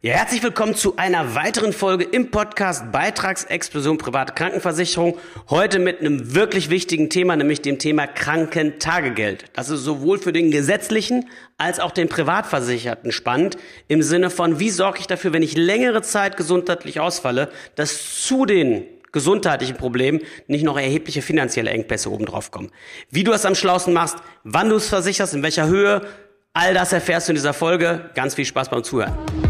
Ja, herzlich willkommen zu einer weiteren Folge im Podcast Beitragsexplosion private Krankenversicherung. Heute mit einem wirklich wichtigen Thema, nämlich dem Thema Krankentagegeld. Das ist sowohl für den gesetzlichen als auch den Privatversicherten spannend im Sinne von, wie sorge ich dafür, wenn ich längere Zeit gesundheitlich ausfalle, dass zu den gesundheitlichen Problemen nicht noch erhebliche finanzielle Engpässe obendrauf kommen. Wie du es am schlausten machst, wann du es versicherst, in welcher Höhe, all das erfährst du in dieser Folge. Ganz viel Spaß beim Zuhören.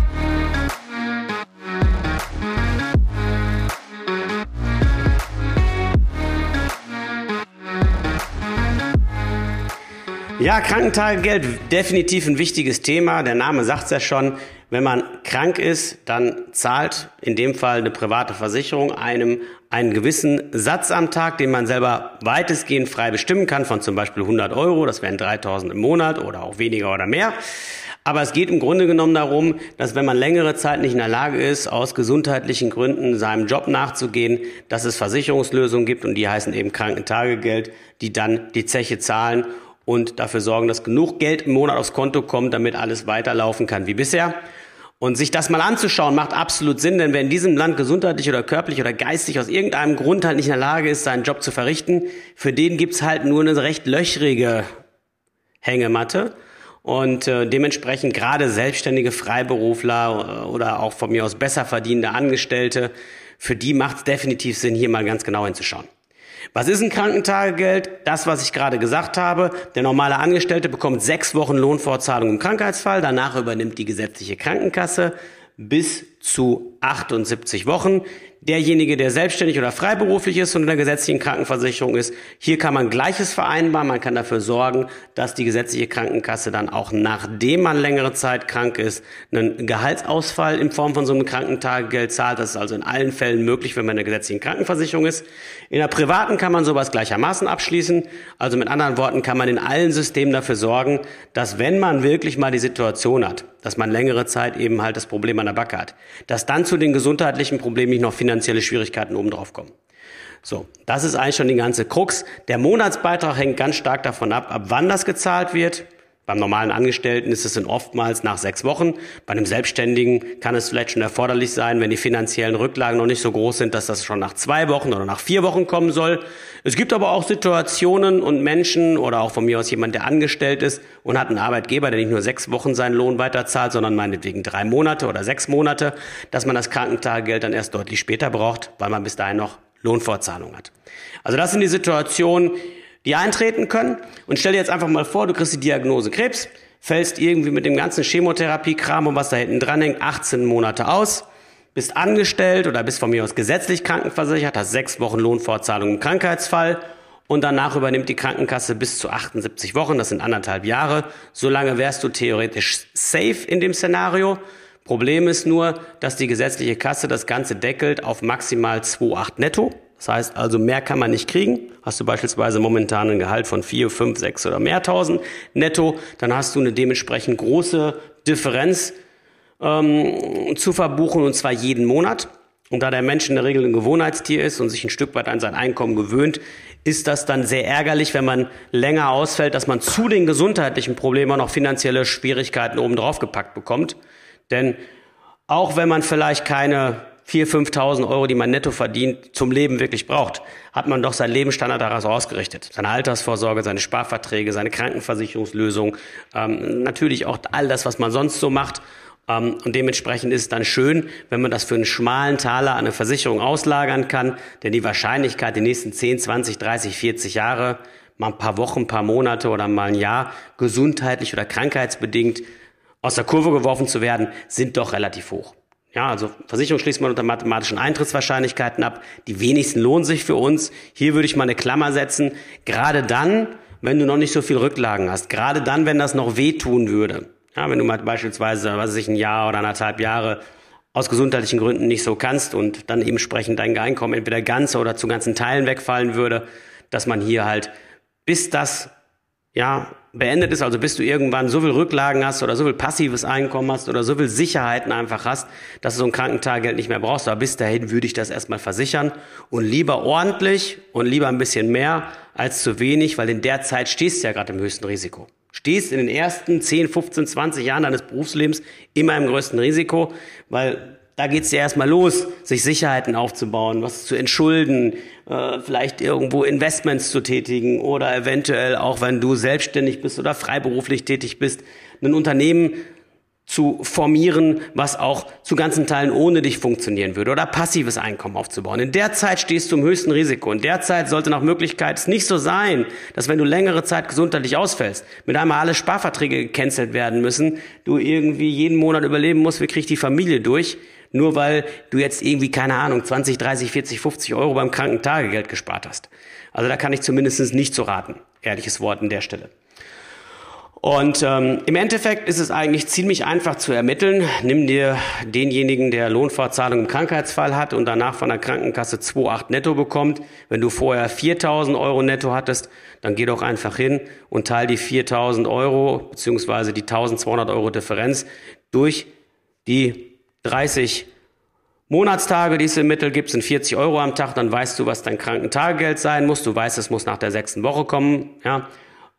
Ja, Krankentagegeld, definitiv ein wichtiges Thema. Der Name sagt es ja schon. Wenn man krank ist, dann zahlt in dem Fall eine private Versicherung einem einen gewissen Satz am Tag, den man selber weitestgehend frei bestimmen kann, von zum Beispiel 100 Euro, das wären 3000 im Monat oder auch weniger oder mehr. Aber es geht im Grunde genommen darum, dass wenn man längere Zeit nicht in der Lage ist, aus gesundheitlichen Gründen seinem Job nachzugehen, dass es Versicherungslösungen gibt und die heißen eben Krankentagegeld, die dann die Zeche zahlen und dafür sorgen, dass genug Geld im Monat aufs Konto kommt, damit alles weiterlaufen kann wie bisher. Und sich das mal anzuschauen, macht absolut Sinn, denn wer in diesem Land gesundheitlich oder körperlich oder geistig aus irgendeinem Grund halt nicht in der Lage ist, seinen Job zu verrichten, für den gibt's halt nur eine recht löchrige Hängematte. Und äh, dementsprechend gerade selbstständige Freiberufler äh, oder auch von mir aus besser verdienende Angestellte, für die macht es definitiv Sinn, hier mal ganz genau hinzuschauen. Was ist ein Krankentagegeld? Das, was ich gerade gesagt habe. Der normale Angestellte bekommt sechs Wochen Lohnfortzahlung im Krankheitsfall. Danach übernimmt die gesetzliche Krankenkasse bis zu 78 Wochen. Derjenige, der selbstständig oder freiberuflich ist und in der gesetzlichen Krankenversicherung ist, hier kann man Gleiches vereinbaren. Man kann dafür sorgen, dass die gesetzliche Krankenkasse dann auch nachdem man längere Zeit krank ist, einen Gehaltsausfall in Form von so einem Krankentagegeld zahlt. Das ist also in allen Fällen möglich, wenn man in der gesetzlichen Krankenversicherung ist. In der privaten kann man sowas gleichermaßen abschließen. Also mit anderen Worten kann man in allen Systemen dafür sorgen, dass wenn man wirklich mal die Situation hat, dass man längere Zeit eben halt das Problem an der Backe hat, dass dann zu den gesundheitlichen Problemen nicht noch finanzielle Schwierigkeiten obendrauf kommen. So, das ist eigentlich schon die ganze Krux. Der Monatsbeitrag hängt ganz stark davon ab, ab wann das gezahlt wird. Beim normalen Angestellten ist es dann oftmals nach sechs Wochen. Bei einem Selbstständigen kann es vielleicht schon erforderlich sein, wenn die finanziellen Rücklagen noch nicht so groß sind, dass das schon nach zwei Wochen oder nach vier Wochen kommen soll. Es gibt aber auch Situationen und Menschen oder auch von mir aus jemand, der angestellt ist und hat einen Arbeitgeber, der nicht nur sechs Wochen seinen Lohn weiterzahlt, sondern meinetwegen drei Monate oder sechs Monate, dass man das Krankentagegeld dann erst deutlich später braucht, weil man bis dahin noch Lohnfortzahlung hat. Also das sind die Situationen, die eintreten können. Und stell dir jetzt einfach mal vor, du kriegst die Diagnose Krebs, fällst irgendwie mit dem ganzen Chemotherapiekram und was da hinten dran hängt, 18 Monate aus, bist angestellt oder bist von mir aus gesetzlich krankenversichert, hast sechs Wochen Lohnfortzahlung im Krankheitsfall und danach übernimmt die Krankenkasse bis zu 78 Wochen, das sind anderthalb Jahre. Solange wärst du theoretisch safe in dem Szenario. Problem ist nur, dass die gesetzliche Kasse das Ganze deckelt auf maximal 2,8 netto. Das heißt also, mehr kann man nicht kriegen. Hast du beispielsweise momentan ein Gehalt von 4, 5, 6 oder mehr tausend netto, dann hast du eine dementsprechend große Differenz ähm, zu verbuchen und zwar jeden Monat. Und da der Mensch in der Regel ein Gewohnheitstier ist und sich ein Stück weit an sein Einkommen gewöhnt, ist das dann sehr ärgerlich, wenn man länger ausfällt, dass man zu den gesundheitlichen Problemen noch finanzielle Schwierigkeiten obendrauf gepackt bekommt. Denn auch wenn man vielleicht keine 4.000, 5.000 Euro, die man netto verdient, zum Leben wirklich braucht, hat man doch seinen Lebensstandard daraus ausgerichtet. Seine Altersvorsorge, seine Sparverträge, seine Krankenversicherungslösung, ähm, natürlich auch all das, was man sonst so macht. Ähm, und dementsprechend ist es dann schön, wenn man das für einen schmalen Taler an eine Versicherung auslagern kann, denn die Wahrscheinlichkeit, die nächsten 10, 20, 30, 40 Jahre, mal ein paar Wochen, ein paar Monate oder mal ein Jahr gesundheitlich oder krankheitsbedingt aus der Kurve geworfen zu werden, sind doch relativ hoch. Ja, also Versicherung schließt man unter mathematischen Eintrittswahrscheinlichkeiten ab. Die wenigsten lohnen sich für uns. Hier würde ich mal eine Klammer setzen. Gerade dann, wenn du noch nicht so viel Rücklagen hast. Gerade dann, wenn das noch wehtun würde. Ja, wenn du mal beispielsweise, was weiß ich, ein Jahr oder anderthalb Jahre aus gesundheitlichen Gründen nicht so kannst und dann entsprechend dein Einkommen entweder ganz oder zu ganzen Teilen wegfallen würde, dass man hier halt, bis das ja, beendet ist, also bis du irgendwann so viel Rücklagen hast oder so viel passives Einkommen hast oder so viel Sicherheiten einfach hast, dass du so ein Krankentagegeld nicht mehr brauchst. Aber bis dahin würde ich das erstmal versichern und lieber ordentlich und lieber ein bisschen mehr als zu wenig, weil in der Zeit stehst du ja gerade im höchsten Risiko. Stehst in den ersten 10, 15, 20 Jahren deines Berufslebens immer im größten Risiko, weil da geht's ja erstmal los, sich Sicherheiten aufzubauen, was zu entschulden, äh, vielleicht irgendwo Investments zu tätigen oder eventuell auch, wenn du selbstständig bist oder freiberuflich tätig bist, ein Unternehmen zu formieren, was auch zu ganzen Teilen ohne dich funktionieren würde oder passives Einkommen aufzubauen. In der Zeit stehst du im höchsten Risiko. In der Zeit sollte nach Möglichkeit es nicht so sein, dass wenn du längere Zeit gesundheitlich ausfällst, mit einmal alle Sparverträge gecancelt werden müssen, du irgendwie jeden Monat überleben musst, wie kriegt die Familie durch, nur weil du jetzt irgendwie, keine Ahnung, 20, 30, 40, 50 Euro beim Krankentagegeld gespart hast. Also da kann ich zumindest nicht so raten. Ehrliches Wort an der Stelle. Und ähm, im Endeffekt ist es eigentlich ziemlich einfach zu ermitteln. Nimm dir denjenigen, der Lohnfortzahlung im Krankheitsfall hat und danach von der Krankenkasse 2,8 netto bekommt. Wenn du vorher 4.000 Euro netto hattest, dann geh doch einfach hin und teil die 4.000 Euro beziehungsweise die 1.200 Euro Differenz durch die 30 Monatstage, die es im Mittel gibt, sind 40 Euro am Tag. Dann weißt du, was dein Krankentagegeld sein muss. Du weißt, es muss nach der sechsten Woche kommen. Ja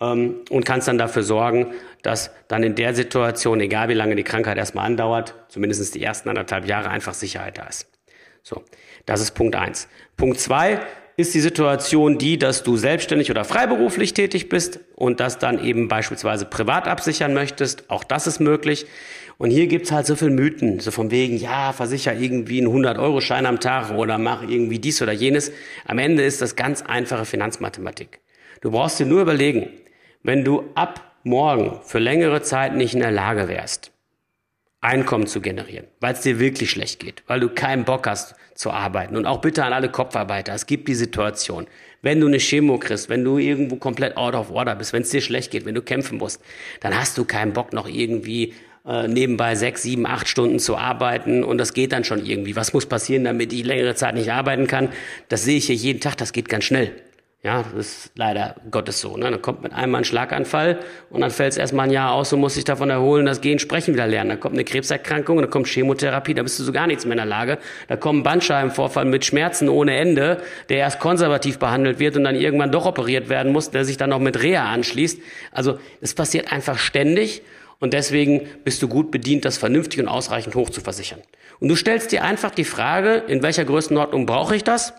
ähm, und kannst dann dafür sorgen, dass dann in der Situation, egal wie lange die Krankheit erstmal andauert, zumindest die ersten anderthalb Jahre einfach Sicherheit da ist. So, das ist Punkt eins. Punkt zwei ist die Situation die, dass du selbstständig oder freiberuflich tätig bist und das dann eben beispielsweise privat absichern möchtest. Auch das ist möglich. Und hier gibt's halt so viel Mythen, so von wegen, ja, versicher irgendwie einen 100-Euro-Schein am Tag oder mach irgendwie dies oder jenes. Am Ende ist das ganz einfache Finanzmathematik. Du brauchst dir nur überlegen, wenn du ab morgen für längere Zeit nicht in der Lage wärst, Einkommen zu generieren, weil es dir wirklich schlecht geht, weil du keinen Bock hast zu arbeiten. Und auch bitte an alle Kopfarbeiter, es gibt die Situation, wenn du eine Chemo kriegst, wenn du irgendwo komplett out of order bist, wenn es dir schlecht geht, wenn du kämpfen musst, dann hast du keinen Bock noch irgendwie äh, nebenbei sechs, sieben, acht Stunden zu arbeiten und das geht dann schon irgendwie. Was muss passieren, damit ich längere Zeit nicht arbeiten kann? Das sehe ich hier jeden Tag, das geht ganz schnell. Ja, das ist leider Gottes so. Ne? Dann kommt mit einmal ein Schlaganfall und dann fällt es erstmal ein Jahr aus und muss sich davon erholen, das Gehen, Sprechen wieder lernen. Dann kommt eine Krebserkrankung, dann kommt Chemotherapie, da bist du so gar nichts mehr in der Lage. Da kommt ein Bandscheibenvorfall mit Schmerzen ohne Ende, der erst konservativ behandelt wird und dann irgendwann doch operiert werden muss, der sich dann noch mit Reha anschließt. Also es passiert einfach ständig und deswegen bist du gut bedient, das vernünftig und ausreichend hoch zu versichern. Und du stellst dir einfach die Frage, in welcher Größenordnung brauche ich das?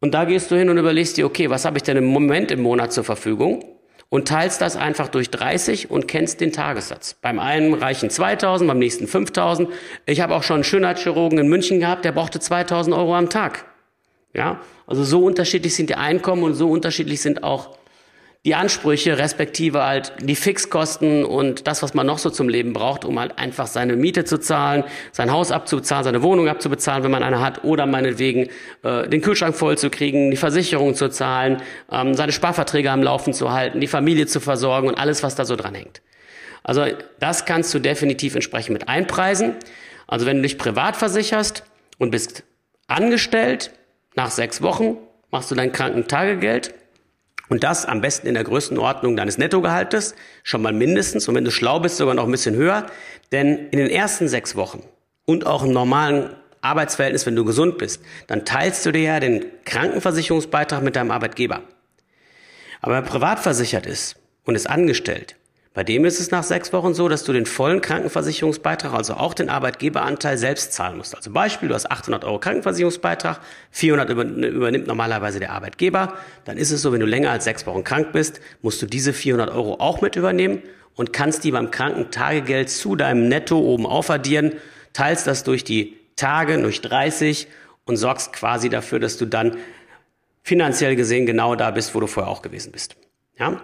Und da gehst du hin und überlegst dir, okay, was habe ich denn im Moment im Monat zur Verfügung? Und teilst das einfach durch 30 und kennst den Tagessatz. Beim einen reichen 2000, beim nächsten 5000. Ich habe auch schon einen Schönheitschirurgen in München gehabt, der brauchte 2000 Euro am Tag. Ja, also so unterschiedlich sind die Einkommen und so unterschiedlich sind auch die Ansprüche, respektive halt die Fixkosten und das, was man noch so zum Leben braucht, um halt einfach seine Miete zu zahlen, sein Haus abzubezahlen, seine Wohnung abzubezahlen, wenn man eine hat, oder meinetwegen äh, den Kühlschrank voll zu kriegen, die Versicherung zu zahlen, ähm, seine Sparverträge am Laufen zu halten, die Familie zu versorgen und alles, was da so dran hängt. Also das kannst du definitiv entsprechend mit einpreisen. Also wenn du dich privat versicherst und bist angestellt, nach sechs Wochen machst du dein Krankentagegeld und das am besten in der Größenordnung deines Nettogehaltes, schon mal mindestens, und wenn du schlau bist, sogar noch ein bisschen höher. Denn in den ersten sechs Wochen und auch im normalen Arbeitsverhältnis, wenn du gesund bist, dann teilst du dir ja den Krankenversicherungsbeitrag mit deinem Arbeitgeber. Aber wer privat versichert ist und ist angestellt, bei dem ist es nach sechs Wochen so, dass du den vollen Krankenversicherungsbeitrag, also auch den Arbeitgeberanteil selbst zahlen musst. Also Beispiel, du hast 800 Euro Krankenversicherungsbeitrag, 400 übernimmt normalerweise der Arbeitgeber. Dann ist es so, wenn du länger als sechs Wochen krank bist, musst du diese 400 Euro auch mit übernehmen und kannst die beim Krankentagegeld zu deinem Netto oben aufaddieren, teilst das durch die Tage, durch 30 und sorgst quasi dafür, dass du dann finanziell gesehen genau da bist, wo du vorher auch gewesen bist. Ja?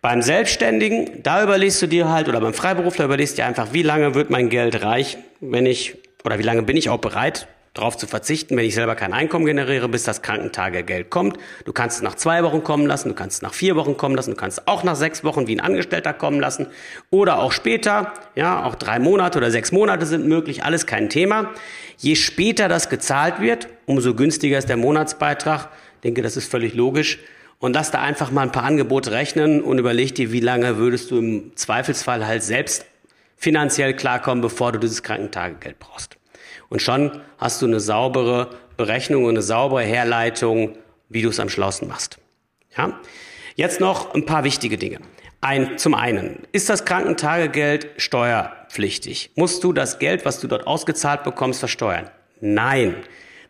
Beim Selbstständigen, da überlegst du dir halt, oder beim Freiberufler überlegst du dir einfach, wie lange wird mein Geld reichen, wenn ich, oder wie lange bin ich auch bereit, darauf zu verzichten, wenn ich selber kein Einkommen generiere, bis das Krankentagegeld kommt. Du kannst es nach zwei Wochen kommen lassen, du kannst es nach vier Wochen kommen lassen, du kannst es auch nach sechs Wochen wie ein Angestellter kommen lassen oder auch später, ja, auch drei Monate oder sechs Monate sind möglich, alles kein Thema. Je später das gezahlt wird, umso günstiger ist der Monatsbeitrag. Ich denke, das ist völlig logisch und lass da einfach mal ein paar Angebote rechnen und überleg dir, wie lange würdest du im Zweifelsfall halt selbst finanziell klarkommen, bevor du dieses Krankentagegeld brauchst. Und schon hast du eine saubere Berechnung und eine saubere Herleitung, wie du es am schlausten machst. Ja? Jetzt noch ein paar wichtige Dinge. Ein, zum einen, ist das Krankentagegeld steuerpflichtig? Musst du das Geld, was du dort ausgezahlt bekommst, versteuern? Nein.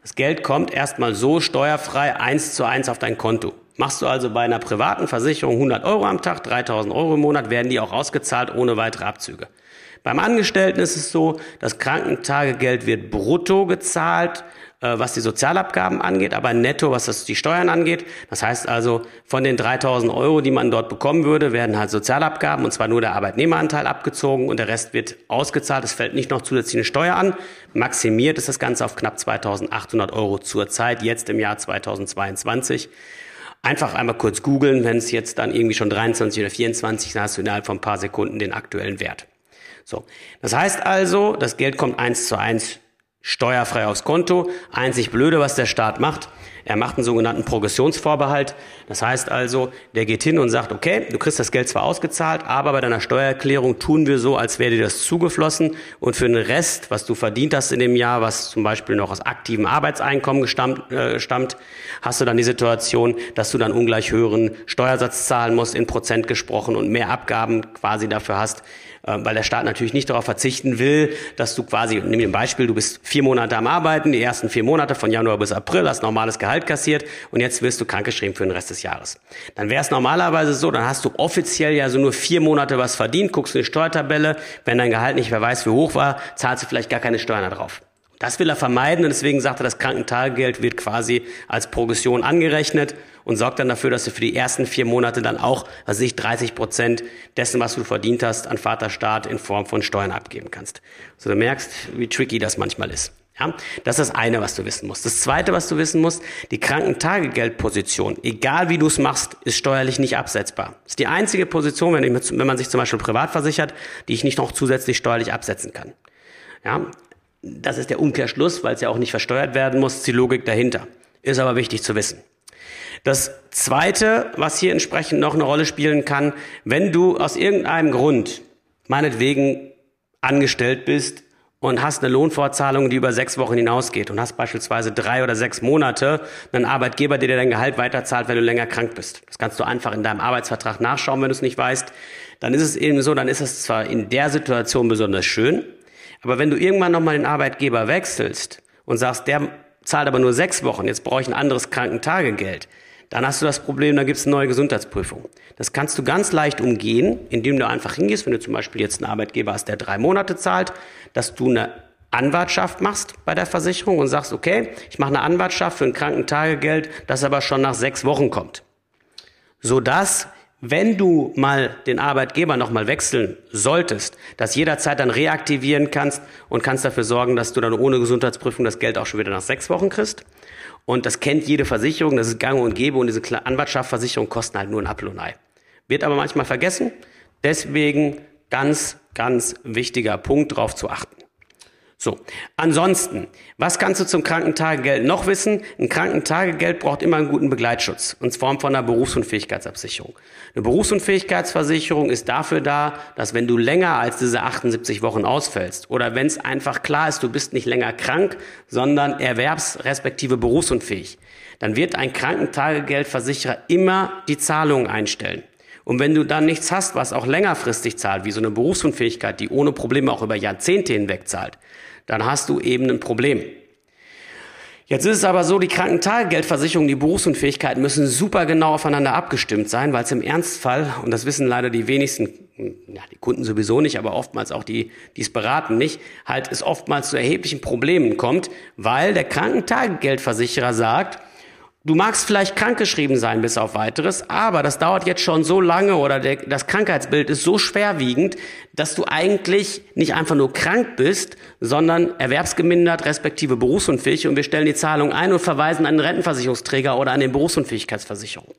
Das Geld kommt erstmal so steuerfrei eins zu eins auf dein Konto. Machst du also bei einer privaten Versicherung 100 Euro am Tag, 3000 Euro im Monat, werden die auch ausgezahlt ohne weitere Abzüge. Beim Angestellten ist es so, das Krankentagegeld wird brutto gezahlt äh, was die Sozialabgaben angeht, aber netto, was das die Steuern angeht. Das heißt also, von den 3000 Euro, die man dort bekommen würde, werden halt Sozialabgaben, und zwar nur der Arbeitnehmeranteil abgezogen und der Rest wird ausgezahlt. Es fällt nicht noch zusätzliche Steuer an. Maximiert ist das Ganze auf knapp 2800 Euro zurzeit, jetzt im Jahr 2022. Einfach einmal kurz googeln, wenn es jetzt dann irgendwie schon 23 oder 24, dann hast du innerhalb von ein paar Sekunden den aktuellen Wert. So. Das heißt also, das Geld kommt eins zu eins steuerfrei aufs Konto. Einzig Blöde, was der Staat macht, er macht einen sogenannten Progressionsvorbehalt. Das heißt also, der geht hin und sagt, okay, du kriegst das Geld zwar ausgezahlt, aber bei deiner Steuererklärung tun wir so, als wäre dir das zugeflossen. Und für den Rest, was du verdient hast in dem Jahr, was zum Beispiel noch aus aktivem Arbeitseinkommen gestammt, äh, stammt, hast du dann die Situation, dass du dann ungleich höheren Steuersatz zahlen musst, in Prozent gesprochen und mehr Abgaben quasi dafür hast, weil der Staat natürlich nicht darauf verzichten will, dass du quasi, nimm ein Beispiel, du bist vier Monate am Arbeiten, die ersten vier Monate von Januar bis April hast normales Gehalt kassiert und jetzt wirst du krankgeschrieben für den Rest des Jahres. Dann wäre es normalerweise so, dann hast du offiziell ja so nur vier Monate was verdient, guckst in die Steuertabelle, wenn dein Gehalt nicht wer weiß wie hoch war, zahlst du vielleicht gar keine Steuern drauf. Das will er vermeiden und deswegen sagt er, das Krankentagegeld wird quasi als Progression angerechnet und sorgt dann dafür, dass du für die ersten vier Monate dann auch, was ich 30 Prozent dessen, was du verdient hast, an Vaterstaat in Form von Steuern abgeben kannst. So du merkst, wie tricky das manchmal ist. Ja, das ist das eine, was du wissen musst. Das zweite, was du wissen musst, die Krankentagegeldposition, egal wie du es machst, ist steuerlich nicht absetzbar. Das ist die einzige Position, wenn, ich, wenn man sich zum Beispiel privat versichert, die ich nicht noch zusätzlich steuerlich absetzen kann. Ja, das ist der Umkehrschluss, weil es ja auch nicht versteuert werden muss, die Logik dahinter. Ist aber wichtig zu wissen. Das zweite, was hier entsprechend noch eine Rolle spielen kann, wenn du aus irgendeinem Grund, meinetwegen angestellt bist und hast eine Lohnfortzahlung, die über sechs Wochen hinausgeht und hast beispielsweise drei oder sechs Monate einen Arbeitgeber, der dir dein Gehalt weiterzahlt, wenn du länger krank bist. Das kannst du einfach in deinem Arbeitsvertrag nachschauen, wenn du es nicht weißt. Dann ist es eben so, dann ist es zwar in der Situation besonders schön, aber wenn du irgendwann nochmal den Arbeitgeber wechselst und sagst, der zahlt aber nur sechs Wochen, jetzt brauche ich ein anderes Krankentagegeld, dann hast du das Problem, da gibt es eine neue Gesundheitsprüfung. Das kannst du ganz leicht umgehen, indem du einfach hingehst, wenn du zum Beispiel jetzt einen Arbeitgeber hast, der drei Monate zahlt, dass du eine Anwartschaft machst bei der Versicherung und sagst, okay, ich mache eine Anwartschaft für ein Krankentagegeld, das aber schon nach sechs Wochen kommt. Sodass wenn du mal den Arbeitgeber nochmal wechseln solltest, das jederzeit dann reaktivieren kannst und kannst dafür sorgen, dass du dann ohne Gesundheitsprüfung das Geld auch schon wieder nach sechs Wochen kriegst. Und das kennt jede Versicherung, das ist gang und gäbe und diese Anwartschaftsversicherung kosten halt nur ein Apfel. Wird aber manchmal vergessen. Deswegen ganz, ganz wichtiger Punkt, darauf zu achten. So, ansonsten, was kannst du zum Krankentagegeld noch wissen? Ein Krankentagegeld braucht immer einen guten Begleitschutz, in Form von einer Berufsunfähigkeitsabsicherung. Eine Berufsunfähigkeitsversicherung ist dafür da, dass wenn du länger als diese 78 Wochen ausfällst oder wenn es einfach klar ist, du bist nicht länger krank, sondern erwerbs- respektive berufsunfähig, dann wird ein Krankentagegeldversicherer immer die Zahlungen einstellen. Und wenn du dann nichts hast, was auch längerfristig zahlt, wie so eine Berufsunfähigkeit, die ohne Probleme auch über Jahrzehnte hinweg zahlt, dann hast du eben ein Problem. Jetzt ist es aber so, die Krankentagegeldversicherung, die Berufsunfähigkeit müssen super genau aufeinander abgestimmt sein, weil es im Ernstfall, und das wissen leider die wenigsten, ja, die Kunden sowieso nicht, aber oftmals auch die, die es beraten nicht, halt es oftmals zu erheblichen Problemen kommt, weil der Krankentagegeldversicherer sagt, Du magst vielleicht krankgeschrieben sein bis auf weiteres, aber das dauert jetzt schon so lange oder der, das Krankheitsbild ist so schwerwiegend, dass du eigentlich nicht einfach nur krank bist, sondern erwerbsgemindert respektive berufsunfähig und wir stellen die Zahlung ein und verweisen an den Rentenversicherungsträger oder an den Berufsunfähigkeitsversicherung.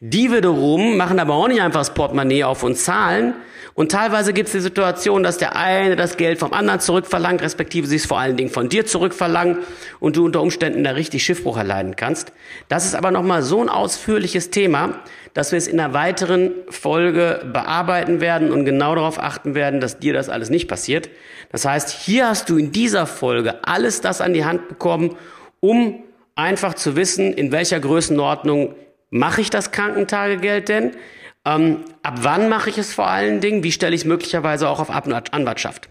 Die wiederum machen aber auch nicht einfach das Portemonnaie auf und zahlen, und teilweise gibt es die Situation, dass der eine das Geld vom anderen zurückverlangt, respektive sie es vor allen Dingen von dir zurückverlangen und du unter Umständen da richtig Schiffbruch erleiden kannst. Das ist aber nochmal so ein ausführliches Thema, dass wir es in einer weiteren Folge bearbeiten werden und genau darauf achten werden, dass dir das alles nicht passiert. Das heißt, hier hast du in dieser Folge alles das an die Hand bekommen, um einfach zu wissen, in welcher Größenordnung mache ich das Krankentagegeld denn? Ähm, ab wann mache ich es vor allen Dingen? Wie stelle ich es möglicherweise auch auf Anwartschaft?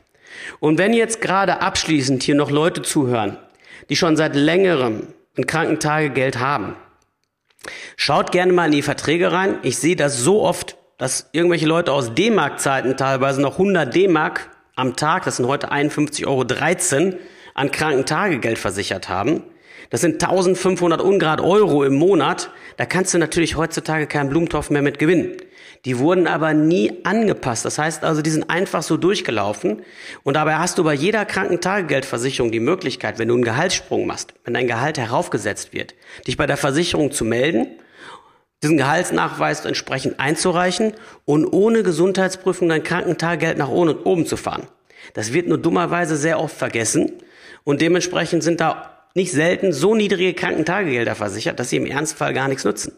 Und wenn jetzt gerade abschließend hier noch Leute zuhören, die schon seit längerem ein Krankentagegeld haben, schaut gerne mal in die Verträge rein. Ich sehe das so oft, dass irgendwelche Leute aus D-Mark-Zeiten teilweise noch 100 D-Mark am Tag, das sind heute 51,13 Euro, an Krankentagegeld versichert haben. Das sind 1500 Ungrad Euro im Monat. Da kannst du natürlich heutzutage keinen Blumentopf mehr mit gewinnen. Die wurden aber nie angepasst. Das heißt also, die sind einfach so durchgelaufen. Und dabei hast du bei jeder Krankentagegeldversicherung die Möglichkeit, wenn du einen Gehaltssprung machst, wenn dein Gehalt heraufgesetzt wird, dich bei der Versicherung zu melden, diesen Gehaltsnachweis entsprechend einzureichen und ohne Gesundheitsprüfung dein Krankentagegeld nach oben zu fahren. Das wird nur dummerweise sehr oft vergessen. Und dementsprechend sind da nicht selten so niedrige Krankentagegelder versichert, dass sie im Ernstfall gar nichts nutzen.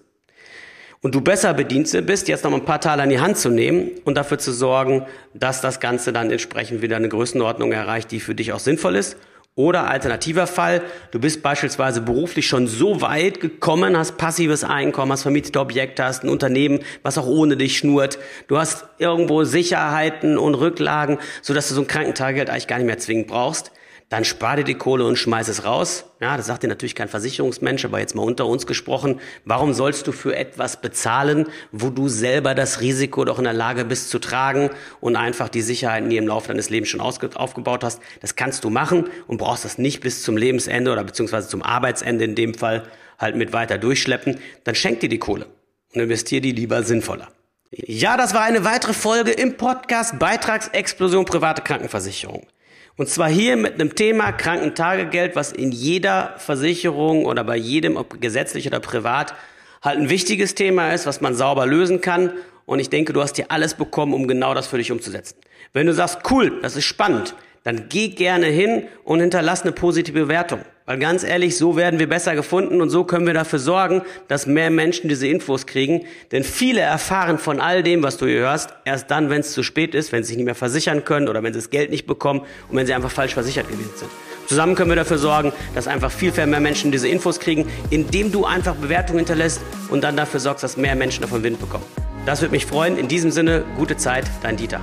Und du besser bedient bist, jetzt noch ein paar Teile an die Hand zu nehmen und dafür zu sorgen, dass das Ganze dann entsprechend wieder eine Größenordnung erreicht, die für dich auch sinnvoll ist. Oder alternativer Fall, du bist beispielsweise beruflich schon so weit gekommen, hast passives Einkommen, hast vermietete Objekte, hast ein Unternehmen, was auch ohne dich schnurrt. Du hast irgendwo Sicherheiten und Rücklagen, sodass du so ein Krankentagegeld eigentlich gar nicht mehr zwingend brauchst dann spar dir die Kohle und schmeiß es raus. Ja, das sagt dir natürlich kein Versicherungsmensch, aber jetzt mal unter uns gesprochen. Warum sollst du für etwas bezahlen, wo du selber das Risiko doch in der Lage bist zu tragen und einfach die Sicherheiten, die im Laufe deines Lebens schon aufgebaut hast, das kannst du machen und brauchst das nicht bis zum Lebensende oder beziehungsweise zum Arbeitsende in dem Fall halt mit weiter durchschleppen. Dann schenk dir die Kohle und investier die lieber sinnvoller. Ja, das war eine weitere Folge im Podcast Beitragsexplosion private Krankenversicherung. Und zwar hier mit einem Thema Krankentagegeld, was in jeder Versicherung oder bei jedem, ob gesetzlich oder privat, halt ein wichtiges Thema ist, was man sauber lösen kann. Und ich denke, du hast hier alles bekommen, um genau das für dich umzusetzen. Wenn du sagst, cool, das ist spannend, dann geh gerne hin und hinterlass eine positive Bewertung. Weil ganz ehrlich, so werden wir besser gefunden und so können wir dafür sorgen, dass mehr Menschen diese Infos kriegen. Denn viele erfahren von all dem, was du hier hörst, erst dann, wenn es zu spät ist, wenn sie sich nicht mehr versichern können oder wenn sie das Geld nicht bekommen und wenn sie einfach falsch versichert gewesen sind. Zusammen können wir dafür sorgen, dass einfach viel, viel mehr Menschen diese Infos kriegen, indem du einfach Bewertungen hinterlässt und dann dafür sorgst, dass mehr Menschen davon Wind bekommen. Das würde mich freuen. In diesem Sinne, gute Zeit, dein Dieter.